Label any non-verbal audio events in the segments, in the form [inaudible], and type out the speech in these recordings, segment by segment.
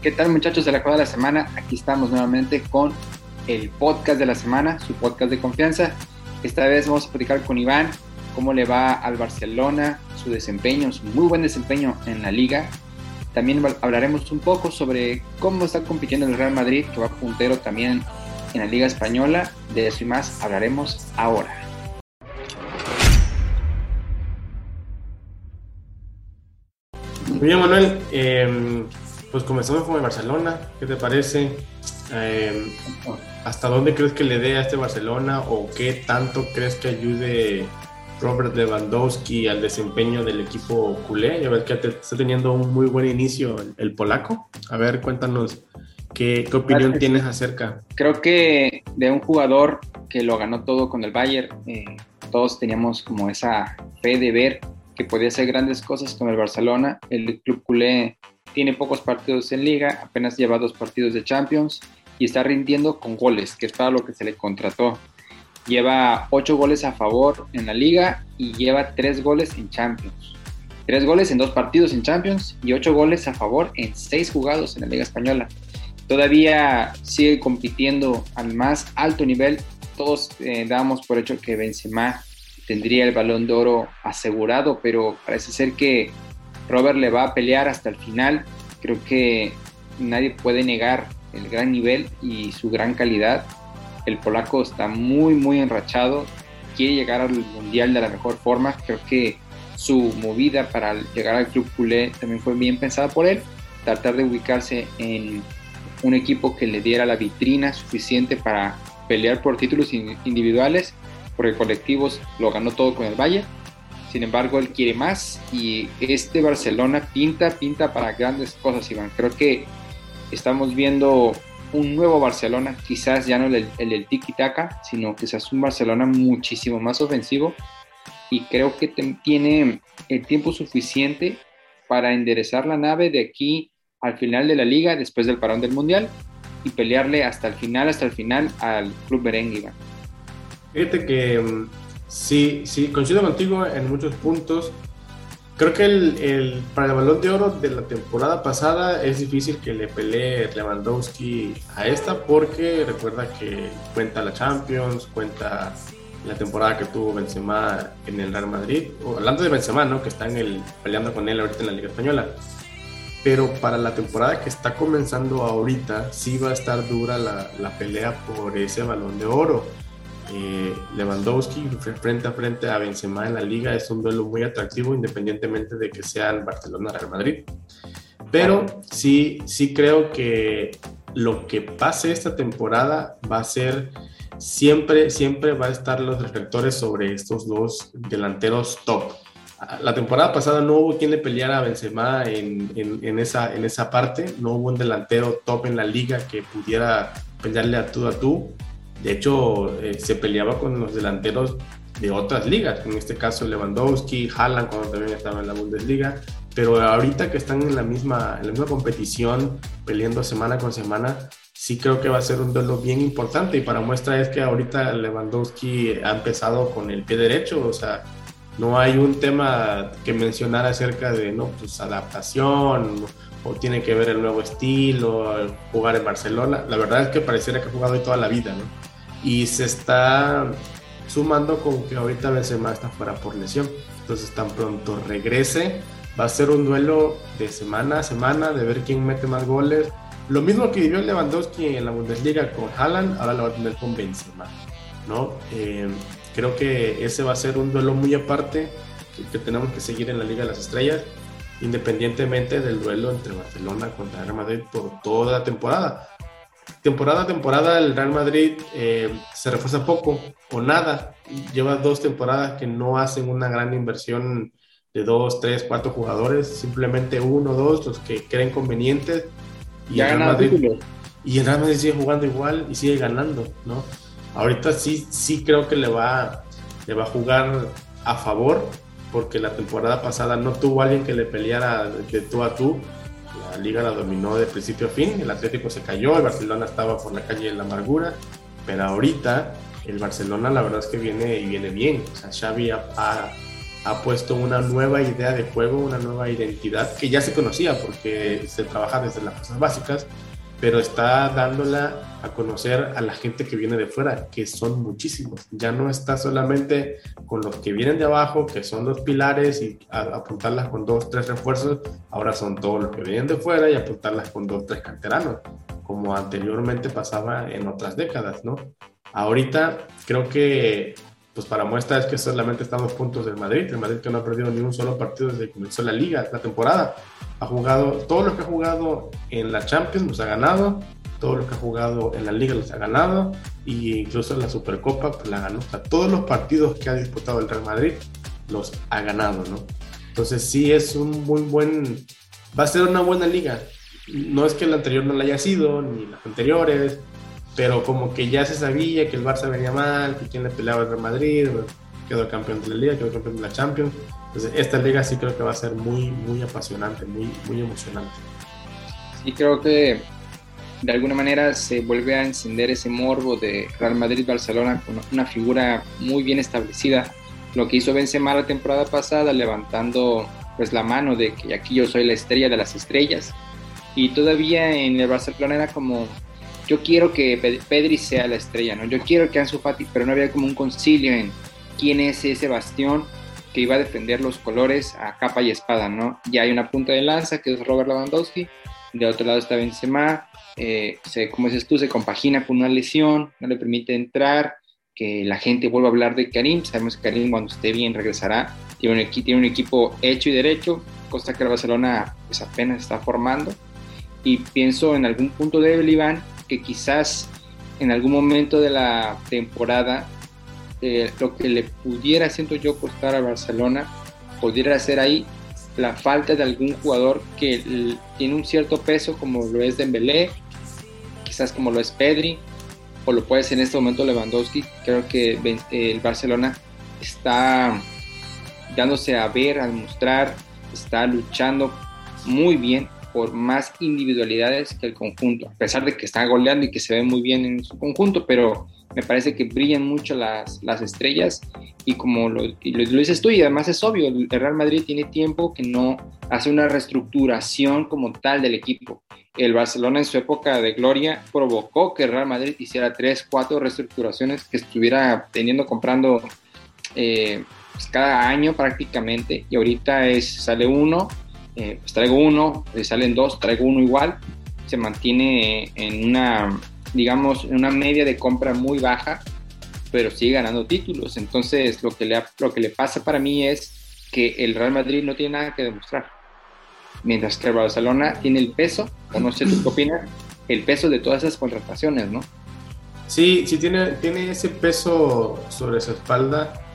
¿Qué tal muchachos de la Cuadra de la Semana? Aquí estamos nuevamente con el podcast de la semana, su podcast de confianza. Esta vez vamos a platicar con Iván cómo le va al Barcelona, su desempeño, su muy buen desempeño en la liga. También hablaremos un poco sobre cómo está compitiendo el Real Madrid, que va puntero también en la Liga Española. De eso y más hablaremos ahora. Muy bien, Manuel. Eh, pues comenzamos con el Barcelona. ¿Qué te parece? Eh, ¿Hasta dónde crees que le dé a este Barcelona o qué tanto crees que ayude Robert Lewandowski al desempeño del equipo culé? Ya ves que está teniendo un muy buen inicio el, polaco. A ver, cuéntanos qué, qué opinión tienes acerca. Creo que de un jugador que lo ganó todo con el Bayern, eh, todos teníamos como esa fe de ver que podía hacer grandes cosas con el Barcelona. El club culé tiene pocos partidos en liga, apenas lleva dos partidos de Champions y está rindiendo con goles, que es para lo que se le contrató. Lleva ocho goles a favor en la liga y lleva tres goles en Champions. Tres goles en dos partidos en Champions y ocho goles a favor en seis jugados en la Liga Española. Todavía sigue compitiendo al más alto nivel. Todos eh, damos por hecho que Benzema tendría el balón de oro asegurado, pero parece ser que Robert le va a pelear hasta el final. Creo que nadie puede negar el gran nivel y su gran calidad. El polaco está muy, muy enrachado. Quiere llegar al mundial de la mejor forma. Creo que su movida para llegar al club culé también fue bien pensada por él. Tratar de ubicarse en un equipo que le diera la vitrina suficiente para pelear por títulos individuales porque colectivos lo ganó todo con el Valle. Sin embargo, él quiere más y este Barcelona pinta, pinta para grandes cosas, Iván. Creo que estamos viendo un nuevo Barcelona, quizás ya no el, del tiki-taka, sino quizás un Barcelona muchísimo más ofensivo y creo que tiene el tiempo suficiente para enderezar la nave de aquí al final de la liga, después del parón del Mundial, y pelearle hasta el final, hasta el final al Club Merengue, Iván. Fíjate que mm, sí, sí, coincido contigo en muchos puntos. Creo que el, para el balón de oro de la temporada pasada es difícil que le pelee Lewandowski a esta porque recuerda que cuenta la Champions, cuenta la temporada que tuvo Benzema en el Real Madrid, o hablando de Benzema, ¿no? que está en el, peleando con él ahorita en la Liga Española. Pero para la temporada que está comenzando ahorita, sí va a estar dura la, la pelea por ese balón de oro eh, Lewandowski frente a frente a Benzema en la liga es un duelo muy atractivo independientemente de que sea el Barcelona Real Madrid. Pero sí, sí creo que lo que pase esta temporada va a ser siempre, siempre va a estar los reflectores sobre estos dos delanteros top. La temporada pasada no hubo quien le peleara a Benzema en, en, esa, en esa parte, no hubo un delantero top en la liga que pudiera pelearle a tú a tú. De hecho, eh, se peleaba con los delanteros de otras ligas, en este caso Lewandowski, Haaland cuando también estaba en la Bundesliga, pero ahorita que están en la misma, en la misma competición, peleando semana con semana, sí creo que va a ser un duelo bien importante. Y para muestra es que ahorita Lewandowski ha empezado con el pie derecho, o sea, no hay un tema que mencionar acerca de, no, pues adaptación, o tiene que ver el nuevo estilo, jugar en Barcelona. La verdad es que pareciera que ha jugado ahí toda la vida, ¿no? Y se está sumando con que ahorita Benzema está fuera por lesión. Entonces tan pronto regrese, va a ser un duelo de semana a semana, de ver quién mete más goles. Lo mismo que vivió Lewandowski en la Bundesliga con Haaland, ahora lo va a tener con Benzema, ¿no? Eh, creo que ese va a ser un duelo muy aparte que, que tenemos que seguir en la Liga de las Estrellas independientemente del duelo entre Barcelona contra Real Madrid por toda la temporada. Temporada a temporada el Real Madrid eh, se refuerza poco o nada. Lleva dos temporadas que no hacen una gran inversión de dos, tres, cuatro jugadores, simplemente uno, dos, los que creen convenientes. Y, el Real Madrid, y el Real Madrid sigue jugando igual y sigue ganando, ¿no? Ahorita sí, sí creo que le va, le va a jugar a favor porque la temporada pasada no tuvo alguien que le peleara de tú a tú. La liga la dominó de principio a fin, el Atlético se cayó, el Barcelona estaba por la calle de la amargura, pero ahorita el Barcelona la verdad es que viene y viene bien. O sea, Xavi ha, ha puesto una nueva idea de juego, una nueva identidad que ya se conocía porque se trabaja desde las cosas básicas, pero está dándola a conocer a la gente que viene de fuera, que son muchísimos. Ya no está solamente con los que vienen de abajo, que son los pilares, y apuntarlas con dos, tres refuerzos, ahora son todos los que vienen de fuera y apuntarlas con dos, tres canteranos, como anteriormente pasaba en otras décadas, ¿no? Ahorita creo que pues para muestra es que solamente estamos puntos del Madrid, el Madrid que no ha perdido ni un solo partido desde que comenzó la liga, la temporada. Ha jugado, todo lo que ha jugado en la Champions los ha ganado, todo lo que ha jugado en la liga los ha ganado, e incluso en la Supercopa pues la ganó. O sea, todos los partidos que ha disputado el Real Madrid los ha ganado, ¿no? Entonces sí es un muy buen, va a ser una buena liga. No es que el anterior no la haya sido, ni las anteriores, pero como que ya se sabía que el Barça venía mal, que quien le peleaba el Real Madrid, quedó campeón de la Liga, quedó campeón de la Champions. Entonces, esta liga sí creo que va a ser muy, muy apasionante, muy, muy emocionante. Sí, creo que de alguna manera se vuelve a encender ese morbo de Real Madrid-Barcelona con una figura muy bien establecida. Lo que hizo Benzema la temporada pasada, levantando pues la mano de que aquí yo soy la estrella de las estrellas. Y todavía en el Barcelona era como yo quiero que Pedri sea la estrella, ¿no? Yo quiero que Ansu Fati, pero no había como un concilio en quién es ese bastión que iba a defender los colores a capa y espada, ¿no? Ya hay una punta de lanza que es Robert Lewandowski, de otro lado está Benzema, eh, se, como dices tú, se compagina con una lesión, no le permite entrar, que la gente vuelva a hablar de Karim, sabemos que Karim cuando esté bien regresará, tiene un, tiene un equipo hecho y derecho, cosa que el Barcelona pues apenas está formando, y pienso en algún punto de Iván, que quizás en algún momento de la temporada eh, lo que le pudiera, siento yo, costar a Barcelona, pudiera ser ahí la falta de algún jugador que tiene un cierto peso, como lo es Dembélé, quizás como lo es Pedri, o lo puede ser en este momento Lewandowski. Creo que el Barcelona está dándose a ver, a demostrar, está luchando muy bien por más individualidades que el conjunto, a pesar de que está goleando y que se ve muy bien en su conjunto, pero me parece que brillan mucho las, las estrellas y como lo, lo, dices tú y además es obvio, el Real Madrid tiene tiempo que no hace una reestructuración como tal del equipo. El Barcelona en su época de gloria provocó que el Real Madrid hiciera tres, cuatro reestructuraciones que estuviera teniendo, comprando eh, pues cada año prácticamente y ahorita es, sale uno eh, pues traigo uno, salen dos, traigo uno igual, se mantiene en una, digamos, en una media de compra muy baja, pero sigue ganando títulos. Entonces, lo que le, lo que le pasa para mí es que el Real Madrid no tiene nada que demostrar. Mientras que el Barcelona tiene el peso, o no sé tú qué opinas, el peso de todas esas contrataciones, ¿no? Sí, sí tiene, tiene ese peso sobre su espalda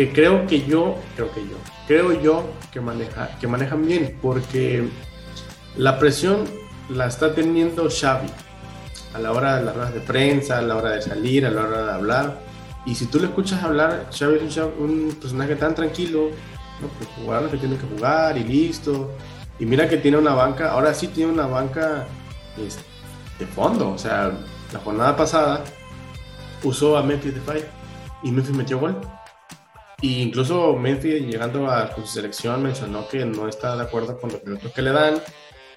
que creo que yo, creo que yo, creo yo que, maneja, que manejan bien, porque la presión la está teniendo Xavi a la hora de las ruedas de prensa, a la hora de salir, a la hora de hablar. Y si tú le escuchas hablar, Xavi es un, personaje tan tranquilo, ¿no? pues jugar que tiene que jugar y listo. Y mira que tiene una banca, ahora sí tiene una banca este, de fondo. O sea, la jornada pasada usó a Memphis de y Memphis metió gol. Y incluso Memphis, llegando a su selección, mencionó que no está de acuerdo con los minutos que le dan,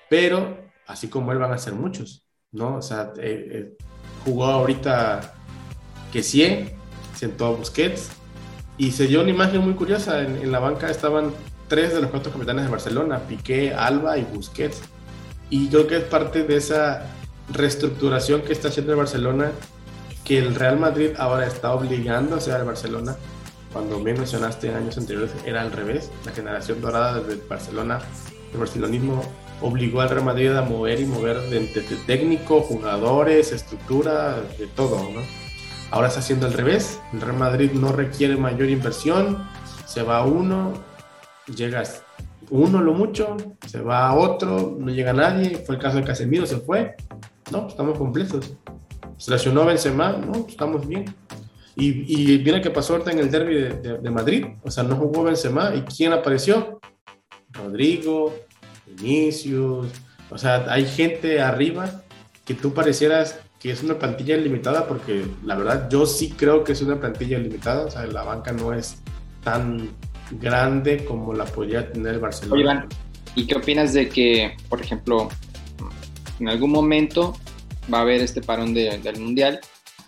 pero así como él van a ser muchos, ¿no? O sea, eh, eh, jugó ahorita que sí, sentó a Busquets y se dio una imagen muy curiosa. En, la banca estaban tres de los cuatro capitanes de Barcelona, Piqué, Alba y Busquets. Y creo que es parte de esa reestructuración que está haciendo el Barcelona, que el Real Madrid ahora está obligando a hacer al Barcelona cuando bien mencionaste en años anteriores, era al revés. La generación dorada desde Barcelona, el barcelonismo obligó al Real Madrid a mover y mover desde técnico, jugadores, estructura, de todo, ¿no? Ahora está haciendo al revés. El Real Madrid no requiere mayor inversión, se va uno, llegas uno lo mucho, se va otro, no llega nadie. Fue el caso de Casemiro, se fue. No, estamos completos. Se lesionó Benzema, no, estamos bien. Y, y mira qué pasó ahorita en el derby de, Madrid. O sea, no jugó Benzema. ¿Y quién apareció? Rodrigo, Vinicius. O sea, hay gente arriba que tú parecieras que es una plantilla limitada porque la verdad yo sí creo que es una plantilla limitada. O sea, la banca no es tan grande como la podía tener el Barcelona. ¿y qué opinas de que, por ejemplo, en algún momento va a haber este parón del Mundial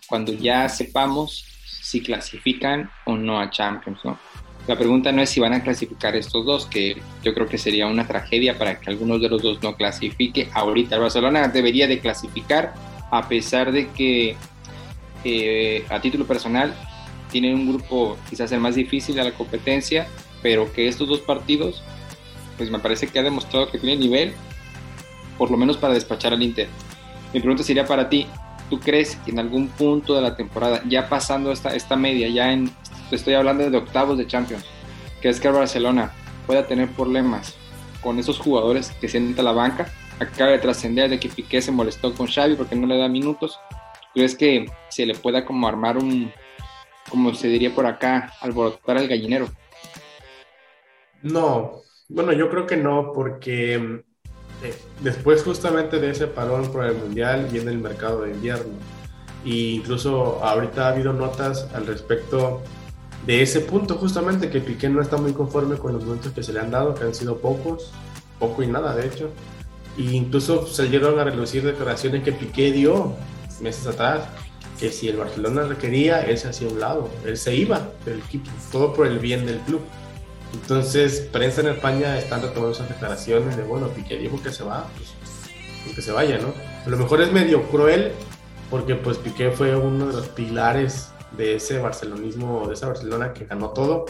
cuando ya sepamos si clasifican o no a Champions, ¿no? La pregunta no es si van a clasificar estos dos, que yo creo que sería una tragedia para que algunos de los dos no clasifique ahorita. El Barcelona debería de clasificar a pesar de que eh, a título personal tienen un grupo quizás el más difícil de la competencia, pero que estos dos partidos, pues me parece que ha demostrado que tiene nivel, por lo menos para despachar al Inter. Mi pregunta sería para ti, ¿tú crees que en algún punto de la temporada, ya pasando esta, esta media, ya en estoy hablando de octavos de Champions, que es que el Barcelona pueda tener problemas con esos jugadores que sienten a la banca. Acaba de trascender de que Piqué se molestó con Xavi porque no le da minutos. ¿Crees que se le pueda como armar un, como se diría por acá, alborotar al gallinero? No, bueno, yo creo que no, porque después justamente de ese parón por el Mundial viene el mercado de invierno. E incluso ahorita ha habido notas al respecto de ese punto justamente que Piqué no está muy conforme con los momentos que se le han dado, que han sido pocos, poco y nada de hecho. E incluso salieron a relucir declaraciones que Piqué dio meses atrás, que si el Barcelona requería, él se hacía un lado, él se iba del equipo, todo por el bien del club. Entonces, prensa en España están retomando esas declaraciones de, bueno, Piqué dijo que se va, pues, pues que se vaya, ¿no? A lo mejor es medio cruel, porque pues Piqué fue uno de los pilares de ese barcelonismo, de esa Barcelona que ganó todo,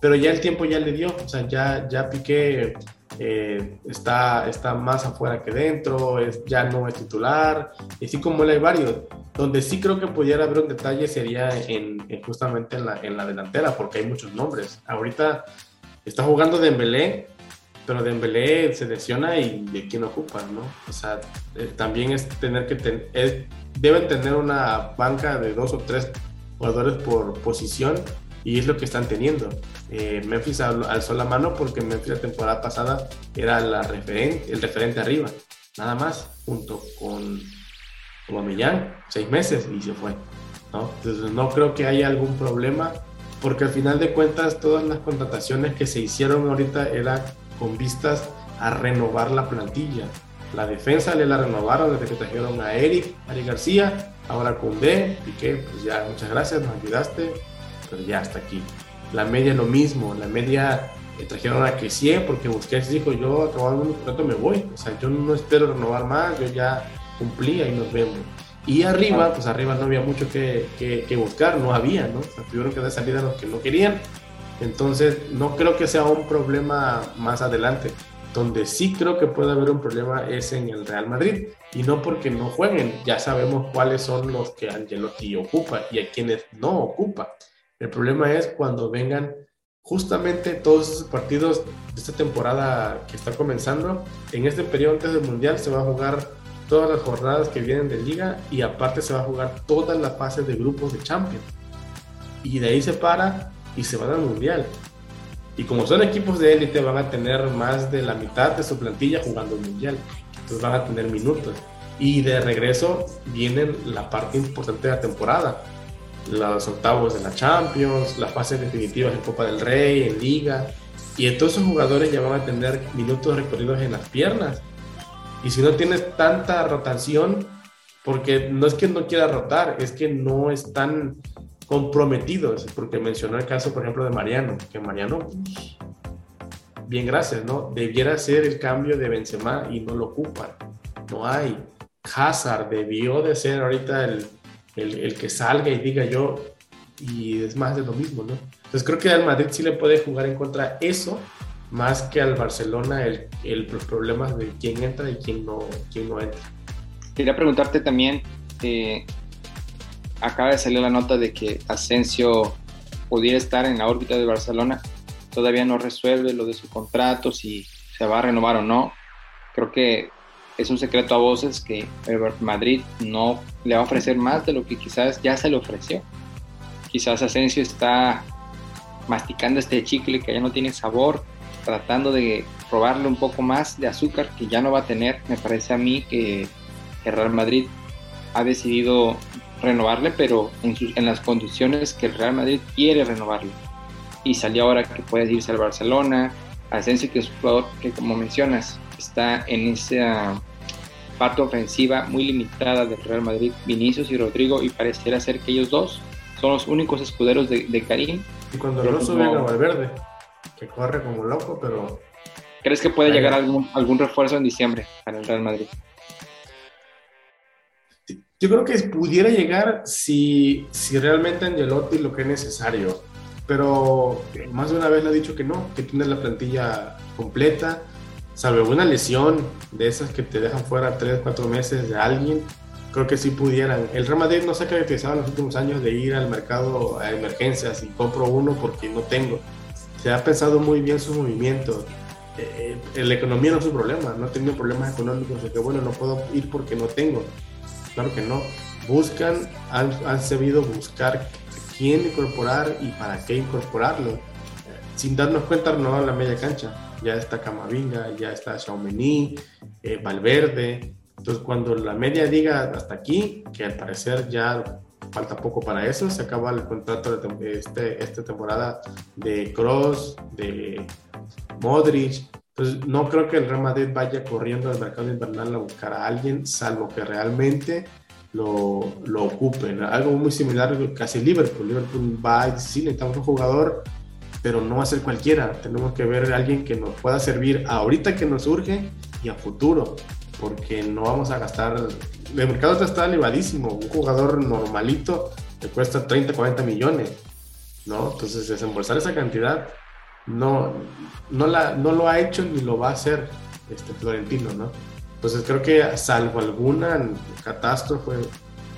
pero ya el tiempo ya le dio, o sea, ya, ya Piqué eh, está, está más afuera que dentro, es, ya no es titular, y así como él hay varios. Donde sí creo que pudiera haber un detalle sería en, justamente en la, en la delantera, porque hay muchos nombres. Ahorita está jugando Dembélé, pero Dembélé se lesiona y de quién ocupa, ¿no? O sea, eh, también es tener que deben tener una banca de dos o tres jugadores por posición y es lo que están teniendo. Eh, Memphis alzó la mano porque Memphis la temporada pasada era el referente arriba, nada más, junto con Millán seis meses y se fue. ¿no? Entonces no creo que haya algún problema porque al final de cuentas todas las contrataciones que se hicieron ahorita eran con vistas a renovar la plantilla. La defensa le la renovaron desde que trajeron a Eric, Ari García, ahora con B, que pues ya, muchas gracias, nos ayudaste, pero ya hasta aquí. La media lo mismo, la media eh, trajeron a Kessie porque Busquets dijo, yo acabando un contrato me voy, o sea, yo no espero renovar más, yo ya cumplí, ahí nos vemos. Y arriba, pues arriba no había mucho que, que, buscar, no había, ¿no? O sea, tuvieron que dar salida a los que no querían. Entonces, no creo que sea un problema más adelante. Donde sí creo que puede haber un problema es en el Real Madrid. Y no porque no jueguen, ya sabemos cuáles son los que Angelotti ocupa y a quienes no ocupa. El problema es cuando vengan justamente todos esos partidos de esta temporada que está comenzando. En este periodo antes del Mundial se va a jugar todas las jornadas que vienen de liga y aparte se va a jugar todas las fases de grupos de Champions. Y de ahí se para y se van al Mundial. Y como son equipos de élite, van a tener más de la mitad de su plantilla jugando el mundial. Entonces van a tener minutos. Y de regreso viene la parte importante de la temporada. Los octavos de la Champions, las fases definitivas en Copa del Rey, en Liga. Y entonces esos jugadores ya van a tener minutos recorridos en las piernas. Y si no tienes tanta rotación, porque no es que no quiera rotar, es que no están comprometidos, porque mencionó el caso, por ejemplo, de Mariano, que Mariano, bien gracias, ¿no? Debiera ser el cambio de Benzema y no lo ocupan, no hay. Hazard debió de ser ahorita el, el, que salga y diga yo, y es más de lo mismo, ¿no? Entonces creo que al Madrid sí le puede jugar en contra eso, más que al Barcelona el, el, los problemas de quién entra y quién no, quién no entra. Quería preguntarte también, eh, acaba de salir la nota de que Asensio pudiera estar en la órbita de Barcelona. Todavía no resuelve lo de su contrato, si se va a renovar o no. Creo que es un secreto a voces que Madrid no le va a ofrecer más de lo que quizás ya se le ofreció. Quizás Asensio está masticando este chicle que ya no tiene sabor, tratando de probarle un poco más de azúcar que ya no va a tener. Me parece a mí que el Real Madrid ha decidido renovarle, pero en, en las condiciones que el Real Madrid quiere renovarle. y salió ahora que puede irse al Barcelona. Asensio, que es un jugador que, como mencionas, está en esa parte ofensiva muy limitada del Real Madrid, Vinicius y Rodrigo, y pareciera ser que ellos dos son los únicos escuderos de, Karim. Y cuando no sube a Valverde, que corre como loco, pero... ¿Crees que puede llegar algún, algún refuerzo en diciembre para el Real Madrid? Yo creo que pudiera llegar si, si realmente Angelotti lo que es necesario, pero más de una vez le ha dicho que no, que tiene la plantilla completa, salvo una lesión de esas que te dejan fuera 3, 4 meses de alguien, creo que sí pudieran. El Real Madrid no se ha caracterizado en los últimos años de ir al mercado a emergencias y compro uno porque no tengo. Se ha pensado muy bien su movimiento. Eh, eh, la economía no es un problema, no tenido problemas económicos de que bueno, no puedo ir porque no tengo. Claro que no. Buscan, han, sabido buscar quién incorporar y para qué incorporarlo. Sin darnos cuenta, no a la media cancha ya está Camavinga, ya está Xiaomeni, eh, Valverde. Entonces, cuando la media diga hasta aquí, que al parecer ya falta poco para eso, se acaba el contrato de este, esta temporada de Cross, de Modric. Entonces, no creo que el Real Madrid vaya corriendo al mercado invernal a buscar a alguien, salvo que realmente lo, lo ocupen. Algo muy similar casi Liverpool. Liverpool va y dice, sí, necesitamos un jugador pero no va a ser cualquiera. Tenemos que ver a alguien que nos pueda servir ahorita que nos surge y a futuro, porque no vamos a gastar. El mercado está elevadísimo. Un jugador normalito te cuesta 30, 40 millones, ¿no? Entonces, desembolsar esa cantidad no, no, la, no lo ha hecho ni lo va a hacer este Florentino, ¿no? Entonces, creo que salvo alguna catástrofe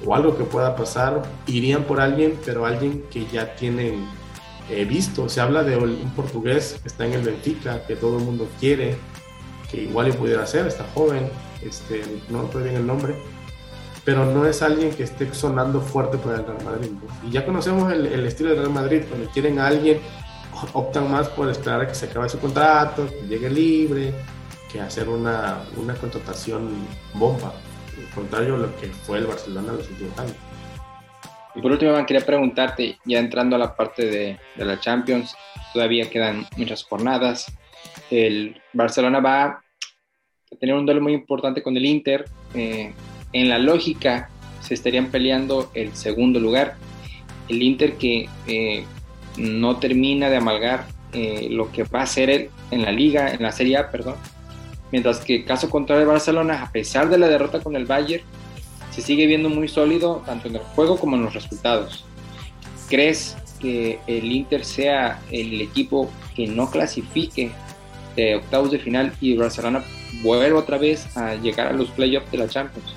o algo que pueda pasar, irían por alguien, pero alguien que ya tienen he visto. Se habla de un portugués que está en el Benfica, que todo el mundo quiere, que igual pudiera ser, está joven, este, no recuerdo bien el nombre, pero no es alguien que esté sonando fuerte por el Real Madrid. Y ya conocemos el, estilo del Real Madrid, cuando quieren a alguien, [laughs] optan más por esperar a que se acabe su contrato, que llegue libre, que hacer una, una contratación bomba. Al contrario a lo que fue el Barcelona en los últimos años. Y por último, quería preguntarte, ya entrando a la parte de, la Champions, todavía quedan muchas jornadas. El Barcelona va a tener un duelo muy importante con el Inter. Eh, en la lógica, se estarían peleando el segundo lugar. El Inter que eh, no termina de amalgar eh, lo que va a ser él en la liga, en la Serie A, perdón. Mientras que caso contrario de Barcelona, a pesar de la derrota con el Bayern, se sigue viendo muy sólido tanto en el juego como en los resultados. ¿Crees que el Inter sea el equipo que no clasifique de octavos de final y Barcelona vuelva otra vez a llegar a los playoffs de la Champions?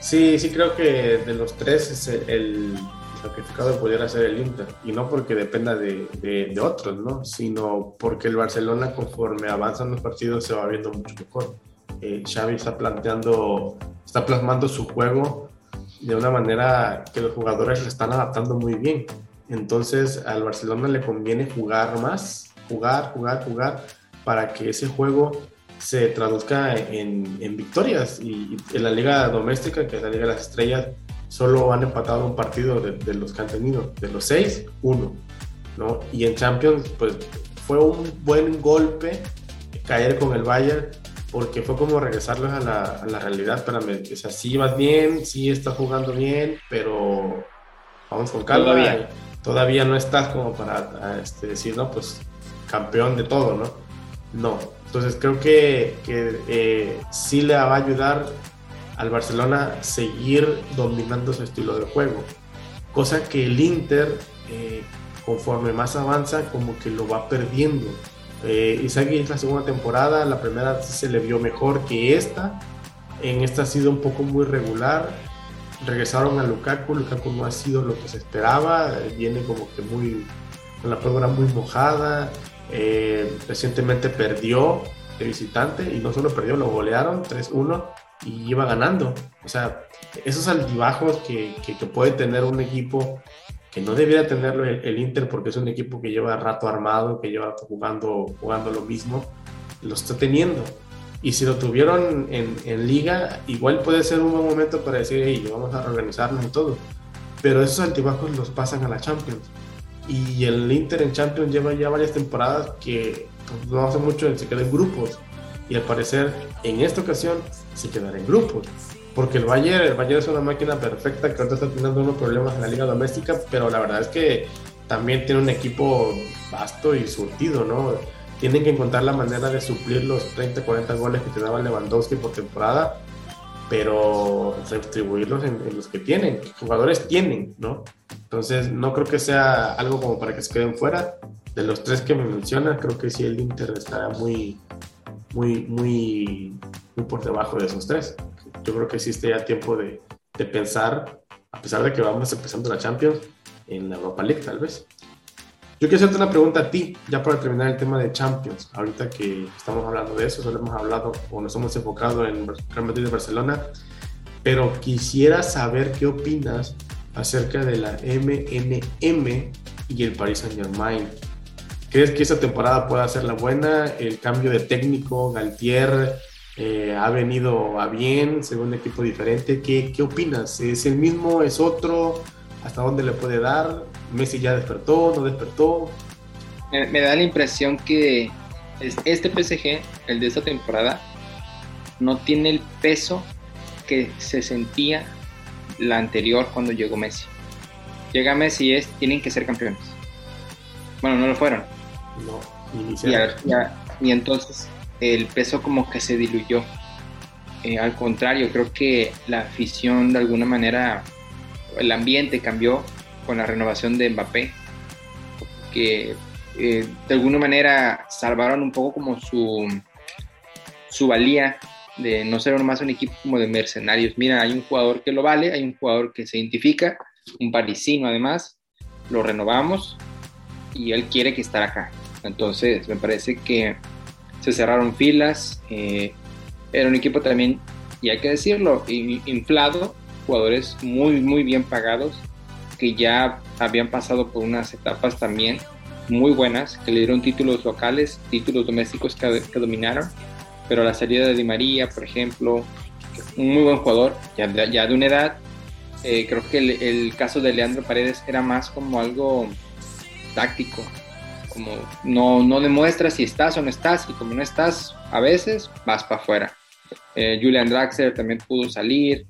Sí, sí creo que de los tres es el, sacrificado pudiera ser el Inter. Y no porque dependa de, de, otros, ¿no? Sino porque el Barcelona conforme avanzan los partidos se va viendo mucho mejor. Eh, Xavi está planteando está plasmando su juego de una manera que los jugadores le están adaptando muy bien. Entonces al Barcelona le conviene jugar más, jugar, jugar, jugar, para que ese juego se traduzca en, victorias. Y, en la liga doméstica, que es la Liga de las Estrellas, solo han empatado un partido de, de los que han tenido. De los seis, uno. ¿no? Y en Champions, pues fue un buen golpe caer con el Bayern porque fue como regresarlos a la, a la realidad. Espérame, o sea, sí vas bien, sí estás jugando bien, pero vamos con calma. Todavía, todavía no estás como para este, decir, no, pues campeón de todo, ¿no? No. Entonces creo que, que eh, sí le va a ayudar al Barcelona seguir dominando su estilo de juego. Cosa que el Inter, eh, conforme más avanza, como que lo va perdiendo eh, Isagi es la segunda temporada, la primera se le vio mejor que esta. En esta ha sido un poco muy regular. Regresaron a Lukaku, Lukaku no ha sido lo que se esperaba, viene como que muy con la pólvora muy mojada. Eh, recientemente perdió de visitante y no solo perdió, lo golearon 3-1 y iba ganando. O sea, esos altibajos que, que, que puede tener un equipo que no debería tenerlo el, Inter porque es un equipo que lleva rato armado, que lleva jugando, jugando lo mismo, lo está teniendo. Y si lo tuvieron en, en liga, igual puede ser un buen momento para decir, hey, vamos a reorganizarnos y todo. Pero esos altibajos los pasan a la Champions. y el Inter en Champions lleva ya varias temporadas que pues, no hace mucho se queda en grupos y al parecer en esta ocasión se quedará en grupos porque el Bayern, el Bayern es una máquina perfecta que ahorita está teniendo unos problemas en la liga doméstica pero la verdad es que también tiene un equipo vasto y surtido, ¿no? Tienen que encontrar la manera de suplir los 30, 40 goles que te daba Lewandowski por temporada, pero retribuirlos en, en los que tienen. Jugadores tienen, ¿no? Entonces, no creo que sea algo como para que se queden fuera. De los tres que me mencionas, creo que sí el Inter estará muy, muy, muy, muy por debajo de esos tres. Yo creo que existe ya tiempo de, de pensar, a pesar de que vamos empezando la Champions, en la Europa League, tal vez. Yo quiero hacerte una pregunta a ti, ya para terminar el tema de Champions. Ahorita que estamos hablando de eso, solo hemos hablado o nos hemos enfocado en Real Madrid de Barcelona, pero quisiera saber qué opinas acerca de la MNM y el Paris Saint Germain. ¿Crees que esta temporada pueda ser la buena? El cambio de técnico, Galtier, eh, ha venido a bien, según un equipo diferente. ¿Qué, ¿Qué opinas? ¿Es el mismo? ¿Es otro? hasta dónde le puede dar. Messi ya despertó, no despertó. Me, da la impresión que este PSG, el de esta temporada, no tiene el peso que se sentía la anterior cuando llegó Messi. Llega Messi y es, tienen que ser campeones. Bueno, no lo fueron. No, y, y, entonces el peso como que se diluyó. Eh, al contrario, creo que la afición de alguna manera el ambiente cambió con la renovación de Mbappé, que eh, de alguna manera salvaron un poco como su, su valía de no ser más un equipo como de mercenarios. Mira, hay un jugador que lo vale, hay un jugador que se identifica, un parisino además, lo renovamos y él quiere que estar acá. Entonces, me parece que se cerraron filas, eh, era un equipo también, y hay que decirlo, inflado jugadores muy, muy bien pagados que ya habían pasado por unas etapas también muy buenas, que le dieron títulos locales, títulos domésticos que, dominaron, pero la salida de Di María, por ejemplo, un muy buen jugador, ya, de una edad, eh, creo que el, caso de Leandro Paredes era más como algo táctico, como no, no demuestras si estás o no estás, y como no estás, a veces vas para afuera. Eh, Julian Draxler también pudo salir,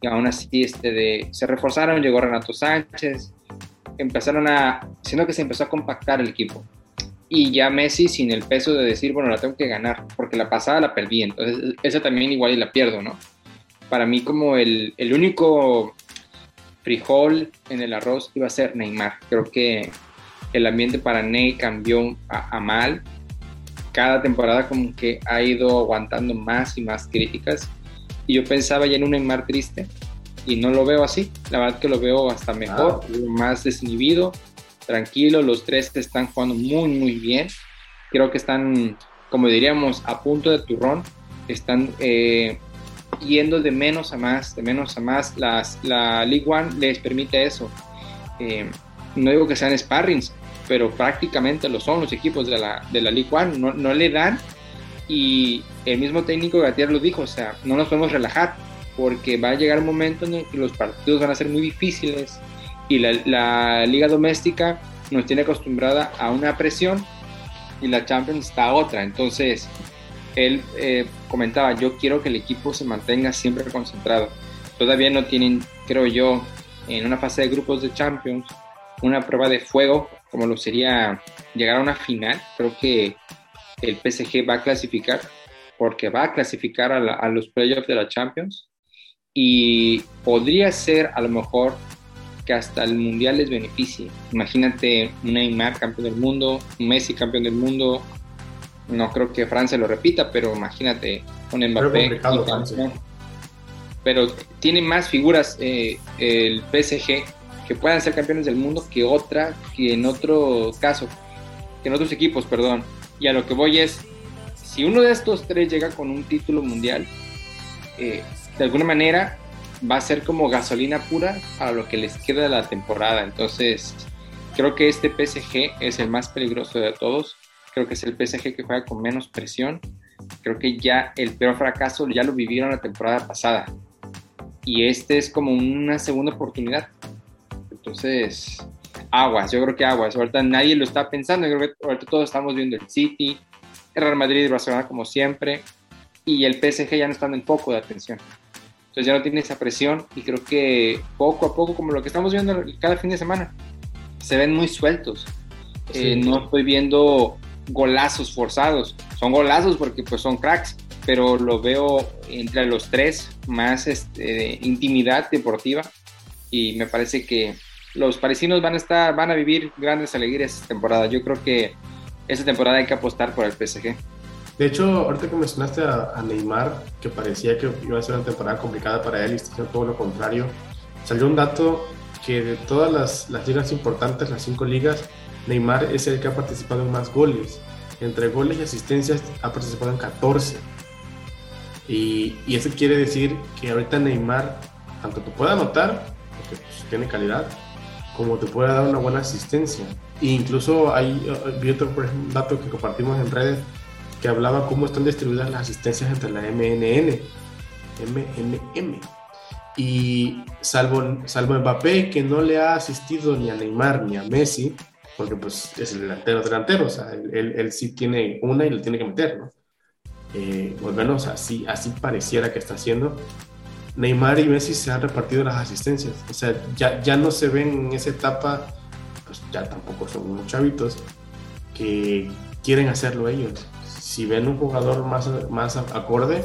y aún así este de, se reforzaron, llegó Renato Sánchez, empezaron a, siendo que se empezó a compactar el equipo. Y ya Messi sin el peso de decir, bueno, la tengo que ganar, porque la pasada la perdí, entonces esa también igual y la pierdo, ¿no? Para mí como el, el único frijol en el arroz iba a ser Neymar. Creo que el ambiente para Ney cambió a, a mal. Cada temporada como que ha ido aguantando más y más críticas y yo pensaba ya en un Neymar triste y no lo veo así. La verdad que lo veo hasta mejor, ah. más desinhibido, tranquilo. Los tres están jugando muy, muy bien. Creo que están, como diríamos, a punto de turrón. Están eh, yendo de menos a más, de menos a más. Las, la League One les permite eso. Eh, no digo que sean sparrings, pero prácticamente lo son los equipos de la, de la League One. No, no le dan y el mismo técnico Gatier lo dijo, o sea, no nos podemos relajar porque va a llegar un momento en el que los partidos van a ser muy difíciles y la, liga doméstica nos tiene acostumbrada a una presión y la Champions está a otra. Entonces, él eh, comentaba, yo quiero que el equipo se mantenga siempre concentrado. Todavía no tienen, creo yo, en una fase de grupos de Champions, una prueba de fuego como lo sería llegar a una final. Creo que el PSG va a clasificar, porque va a clasificar a, los playoffs de la Champions y podría ser a lo mejor que hasta el Mundial les beneficie. Imagínate un Neymar campeón del mundo, un Messi campeón del mundo. No creo que Francia lo repita, pero imagínate un Mbappé. Pero tiene más figuras eh, el PSG que puedan ser campeones del mundo que otra, que en otro caso, que en otros equipos, perdón. Y a lo que voy es, si uno de estos tres llega con un título mundial, eh, de alguna manera va a ser como gasolina pura para lo que les queda de la temporada. Entonces, creo que este PSG es el más peligroso de todos. Creo que es el PSG que juega con menos presión. Creo que ya el peor fracaso ya lo vivieron la temporada pasada. Y este es como una segunda oportunidad. Entonces, aguas, yo creo que aguas. Ahorita nadie lo está pensando, yo creo que ahorita todos estamos viendo el City, el Real Madrid y Barcelona como siempre, y el PSG ya no está en foco de atención. Entonces ya no tiene esa presión y creo que poco a poco, como lo que estamos viendo cada fin de semana, se ven muy sueltos. Eh, no estoy viendo golazos forzados. Son golazos porque pues son cracks, pero lo veo entre los tres más este, intimidad deportiva y me parece que los parisinos van a estar, van a vivir grandes alegrías esta temporada. Yo creo que esta temporada hay que apostar por el PSG. De hecho, ahorita que mencionaste a, Neymar, que parecía que iba a ser una temporada complicada para él y está todo lo contrario, salió un dato que de todas las, las ligas importantes, las cinco ligas, Neymar es el que ha participado en más goles. Entre goles y asistencias ha participado en 14. Y, y eso quiere decir que ahorita Neymar, tanto te puede anotar, porque pues, tiene calidad, como te puede dar una buena asistencia. E incluso hay, eh, vi otro dato que compartimos en redes que hablaba cómo están distribuidas las asistencias entre la MNN, MNM. Y salvo, salvo Mbappé, que no le ha asistido ni a Neymar ni a Messi, porque pues es el delantero delantero, o sea, él, él, sí tiene una y le tiene que meter, ¿no? Eh, bueno, así, así pareciera que está haciendo. Neymar y Messi se han repartido las asistencias, o sea, ya, ya no se ven en esa etapa, pues ya tampoco son unos chavitos que quieren hacerlo ellos. Si ven un jugador más, más acorde,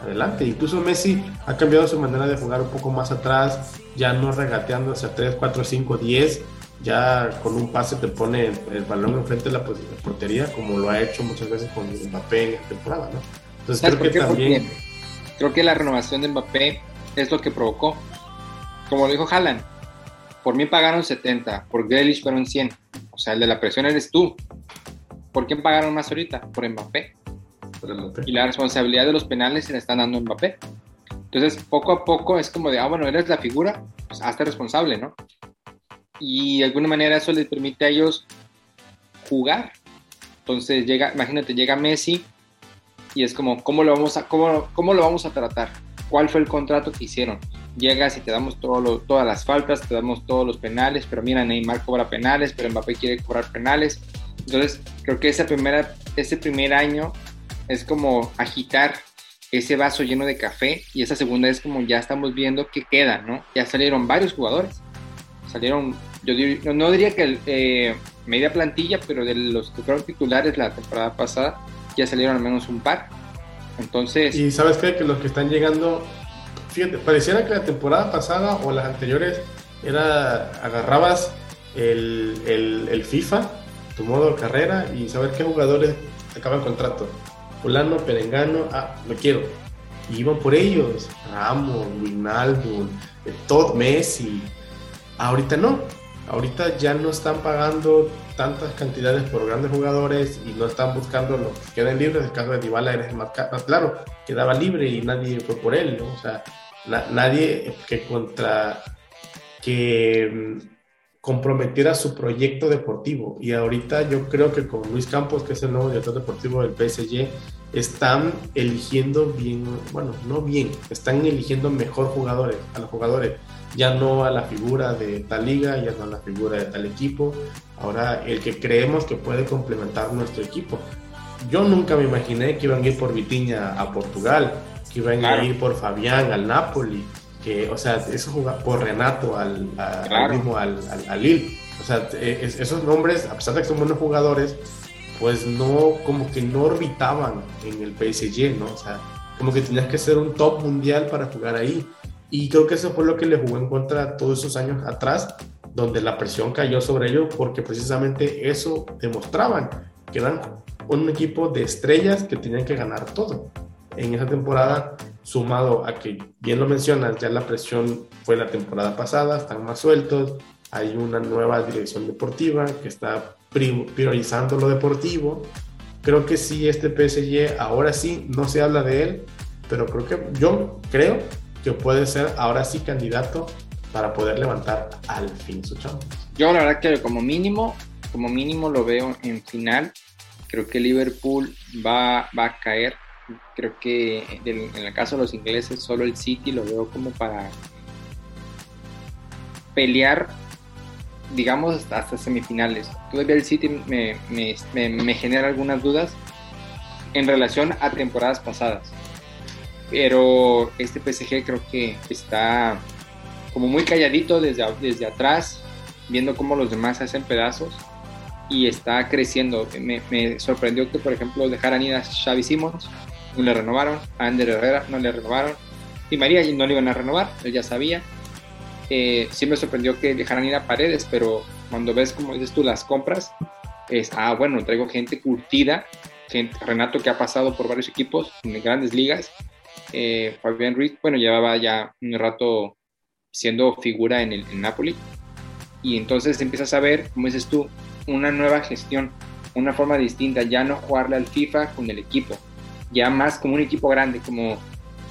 adelante. Incluso Messi ha cambiado su manera de jugar un poco más atrás, ya no regateando hacia 3, 4, 5, 10 ya con un pase te pone el, balón enfrente de la, portería, como lo ha hecho muchas veces con Mbappé en esta temporada, ¿no? Entonces creo que también... creo que la renovación de Mbappé es lo que provocó. Como lo dijo Haaland, por mí pagaron 70, por Grealish fueron 100. O sea, el de la presión eres tú. ¿Por quién pagaron más ahorita? Por Mbappé. Por Mbappé. Y la responsabilidad de los penales se le están dando a Mbappé. Entonces, poco a poco es como de, ah, bueno, eres la figura, pues hazte responsable, ¿no? y de alguna manera eso les permite a ellos jugar. Entonces llega, imagínate, llega Messi y es como, ¿cómo lo vamos a, cómo, cómo lo vamos a tratar? ¿Cuál fue el contrato que hicieron? Llegas y te damos todo todas las faltas, te damos todos los penales, pero mira, Neymar cobra penales, pero Mbappé quiere cobrar penales. Entonces, creo que esa primera, ese primer año es como agitar ese vaso lleno de café y esa segunda es como ya estamos viendo que queda, ¿no? Ya salieron varios jugadores. Salieron yo no diría que eh, media plantilla, pero de los que fueron titulares la temporada pasada ya salieron al menos un par. Entonces. Y sabes que los que están llegando, fíjate, pareciera que la temporada pasada o las anteriores era agarrabas el, el, FIFA, tu modo de carrera y saber qué jugadores acaban contrato. Fulano, Perengano, ah, lo quiero. Y iban por ellos, Ramos, Wijnaldum, Todd Messi. Ahorita no, ahorita ya no están pagando tantas cantidades por grandes jugadores y no están buscando los que queden libres. El caso de Dybala era más, claro, quedaba libre y nadie fue por él, ¿no? O sea, nadie que contra que mm, comprometiera su proyecto deportivo. Y ahorita yo creo que con Luis Campos, que es el nuevo director deportivo del PSG, están eligiendo bien, bueno, no bien, están eligiendo mejor jugadores, a los jugadores ya no a la figura de tal liga, ya no a la figura de tal equipo, ahora el que creemos que puede complementar nuestro equipo. Yo nunca me imaginé que iban a ir por Vitiña a Portugal, que iban a ir por Fabián al Napoli, que, o sea, eso jugar por Renato al, mismo al, al, Lille. O sea, esos nombres, a pesar de que son buenos jugadores, pues no, como que no orbitaban en el PSG, ¿no? O sea, como que tenías que ser un top mundial para jugar ahí. Y creo que eso fue lo que le jugó en contra todos esos años atrás, donde la presión cayó sobre ellos, porque precisamente eso demostraban, que eran un equipo de estrellas que tenían que ganar todo. En esa temporada, sumado a que, bien lo mencionas, ya la presión fue la temporada pasada, están más sueltos, hay una nueva dirección deportiva que está priorizando lo deportivo. Creo que sí, este PSG, ahora sí, no se habla de él, pero creo que yo creo que puede ser ahora sí candidato para poder levantar al fin su chamba. Yo la verdad que como mínimo, como mínimo lo veo en final. Creo que Liverpool va, va a caer. Creo que en el caso de los ingleses, solo el City lo veo como para pelear digamos, hasta semifinales. Todavía el City me, me, genera algunas dudas en relación a temporadas pasadas. Pero este PSG creo que está como muy calladito desde, desde atrás, viendo cómo los demás hacen pedazos y está creciendo. Me, sorprendió que, por ejemplo, dejaran ir a Xavi Simons, no le renovaron, a Ander Herrera no le renovaron, y María no le iban a renovar, él ya sabía. Eh, sí me sorprendió que dejaran ir a Paredes, pero cuando ves, como dices tú, las compras, es, ah, bueno, traigo gente curtida, Renato que ha pasado por varios equipos en grandes ligas, eh, Fabián Ruiz, bueno, llevaba ya un rato siendo figura en el Napoli, y entonces empiezas a ver, como dices tú, una nueva gestión, una forma distinta, ya no jugarle al FIFA con el equipo, ya más como un equipo grande, como,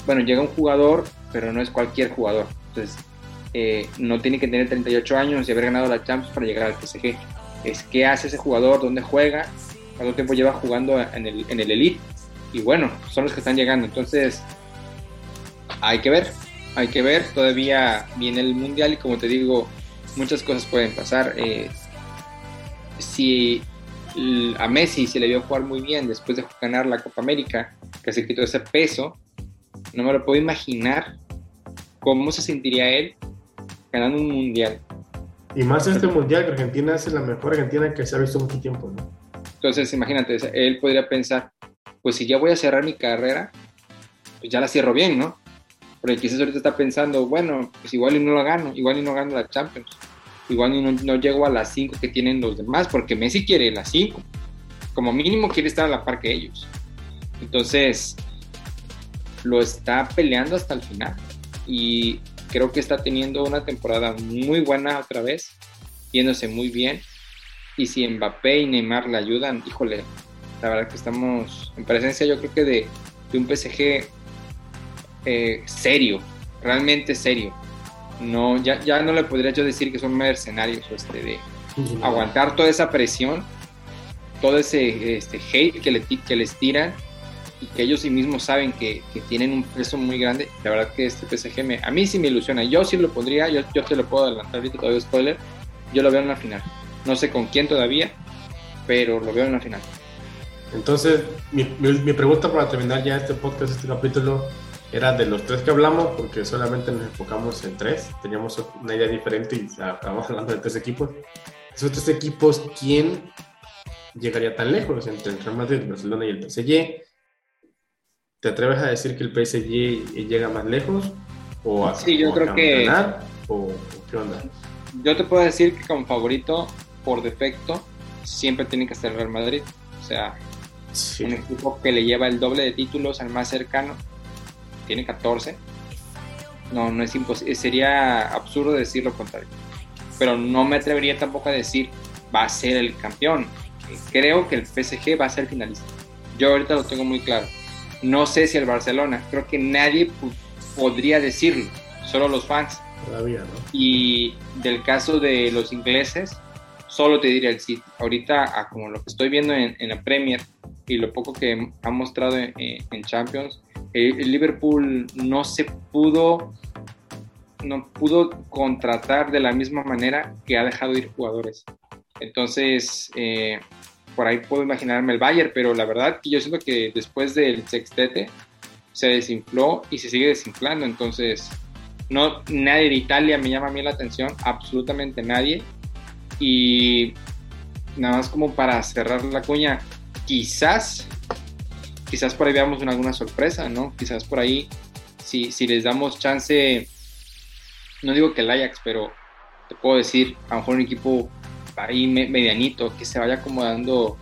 bueno, llega un jugador, pero no es cualquier jugador. Entonces, eh, no tiene que tener 38 años y haber ganado la Champions para llegar al PSG. Es qué hace ese jugador, dónde juega, cuánto tiempo lleva jugando en el, en el Elite. Y bueno, son los que están llegando. Entonces, hay que ver, hay que ver. Todavía viene el Mundial y como te digo, muchas cosas pueden pasar. Eh, si a Messi se le vio jugar muy bien después de ganar la Copa América, que se quitó ese peso, no me lo puedo imaginar cómo se sentiría él ganando un mundial. Y más este mundial, que Argentina es la mejor Argentina que se ha visto mucho tiempo, ¿no? Entonces, imagínate, él podría pensar, pues si ya voy a cerrar mi carrera, pues ya la cierro bien, ¿no? Porque quizás ahorita está pensando, bueno, pues igual y no lo gano, igual y no gano la Champions igual no, no llego a las 5 que tienen los demás, porque Messi quiere las 5. Como mínimo quiere estar a la par que ellos. Entonces, lo está peleando hasta el final. Y creo que está teniendo una temporada muy buena otra vez, yéndose muy bien. Y si Mbappé y Neymar le ayudan, híjole, la verdad que estamos en presencia yo creo que de, un PSG eh, serio, realmente serio no, ya, ya no le podría yo decir que son mercenarios, este, de aguantar toda esa presión, todo ese este, hate que, le, que les tiran y que ellos sí mismos saben que, tienen un peso muy grande. La verdad que este PSG me, a mí sí me ilusiona. Yo sí lo pondría, yo, yo te lo puedo adelantar ahorita, todavía spoiler. Yo lo veo en la final. No sé con quién todavía, pero lo veo en la final. Entonces, mi, mi pregunta para terminar ya este podcast, este capítulo, era de los tres que hablamos, porque solamente nos enfocamos en tres, teníamos una idea diferente y acabamos hablando de tres equipos. Esos tres equipos, ¿quién llegaría tan lejos entre el Real Madrid, Barcelona y el PSG? ¿Te atreves a decir que el PSG llega más lejos? ¿O a, sí, yo creo que... Ganar, o, qué onda? Yo te puedo decir que como favorito, por defecto, siempre tiene que ser el Real Madrid. O sea, un equipo que le lleva el doble de títulos al más cercano tiene 14. No, no es imposible. Sería absurdo decir lo contrario. Pero no me atrevería tampoco a decir va a ser el campeón. Creo que el PSG va a ser finalista. Yo ahorita lo tengo muy claro. No sé si el Barcelona. Creo que nadie podría decirlo. Solo los fans. Todavía, ¿no? Y del caso de los ingleses, solo te diría el City. Ahorita, como lo que estoy viendo en, la Premier y lo poco que ha mostrado en, en Champions, el Liverpool no se pudo no pudo contratar de la misma manera que ha dejado ir jugadores. Entonces, eh, por ahí puedo imaginarme el Bayern, pero la verdad que yo siento que después del sextete se desinfló y se sigue desinflando. Entonces, no, nadie de Italia me llama a mí la atención, absolutamente nadie. Y nada más como para cerrar la cuña, quizás quizás por ahí veamos una, alguna sorpresa, ¿no? Quizás por ahí, si, si les damos chance, no digo que el Ajax, pero te puedo decir, a lo mejor un equipo ahí medianito que se vaya acomodando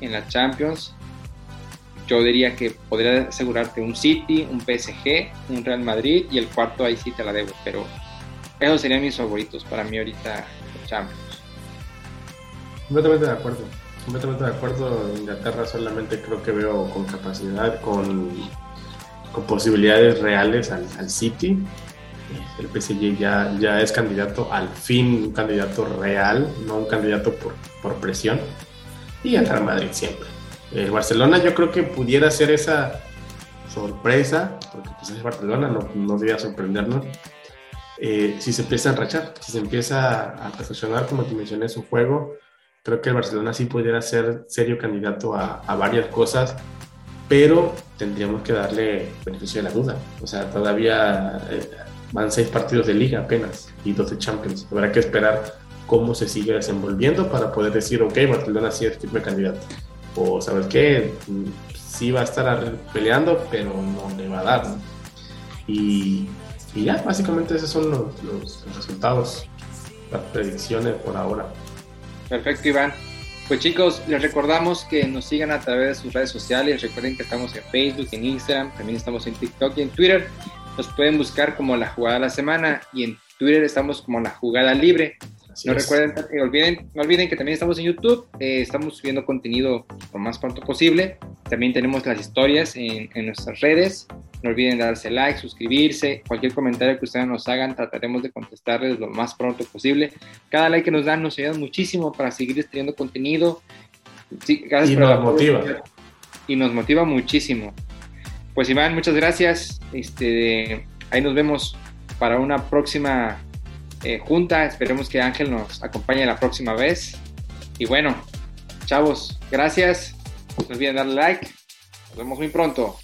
en la Champions, yo diría que podría asegurarte un City, un PSG, un Real Madrid y el cuarto ahí sí te la debo, pero esos serían mis favoritos para mí ahorita Champions. Completamente de acuerdo completamente de acuerdo. Inglaterra solamente creo que veo con capacidad, con, con posibilidades reales al, al, City. El PSG ya, ya es candidato, al fin un candidato real, no un candidato por, por presión. Y el Real Madrid siempre. El Barcelona yo creo que pudiera ser esa sorpresa, porque pues es Barcelona, no, no debería sorprendernos. eh, si se empieza a enrachar, si se empieza a perfeccionar, como te mencioné, su juego, creo que el Barcelona sí pudiera ser serio candidato a, a varias cosas, pero tendríamos que darle beneficio de la duda. O sea, todavía eh, van seis partidos de liga apenas y dos de Champions. Habrá que esperar cómo se sigue desenvolviendo para poder decir, ok, Barcelona sí es firme candidato. O, ¿sabes qué? Sí va a estar peleando, pero no le va a dar. Y y ya, básicamente esos son los, resultados, las predicciones por ahora. Perfecto, Iván. Pues chicos, les recordamos que nos sigan a través de sus redes sociales. Recuerden que estamos en Facebook, en Instagram, también estamos en TikTok y en Twitter. Nos pueden buscar como la jugada de la semana y en Twitter estamos como la jugada libre no recuerden, eh, olviden, no olviden que también estamos en YouTube, eh, estamos subiendo contenido lo más pronto posible. También tenemos las historias en, nuestras redes. No olviden darse like, suscribirse, cualquier comentario que ustedes nos hagan, trataremos de contestarles lo más pronto posible. Cada like que nos dan nos ayuda muchísimo para seguir estrellando contenido. y nos motiva. Y nos motiva muchísimo. Pues Iván, muchas gracias. Este, ahí nos vemos para una próxima eh, junta. Esperemos que Ángel nos acompañe la próxima vez. Y bueno, chavos, gracias. No olviden darle like. Nos vemos muy pronto.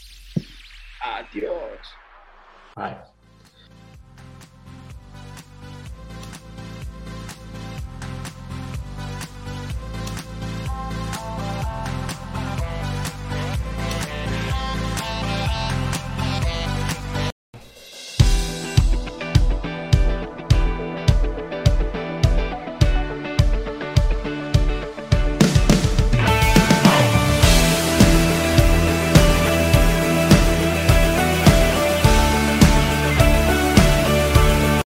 Adiós. Bye.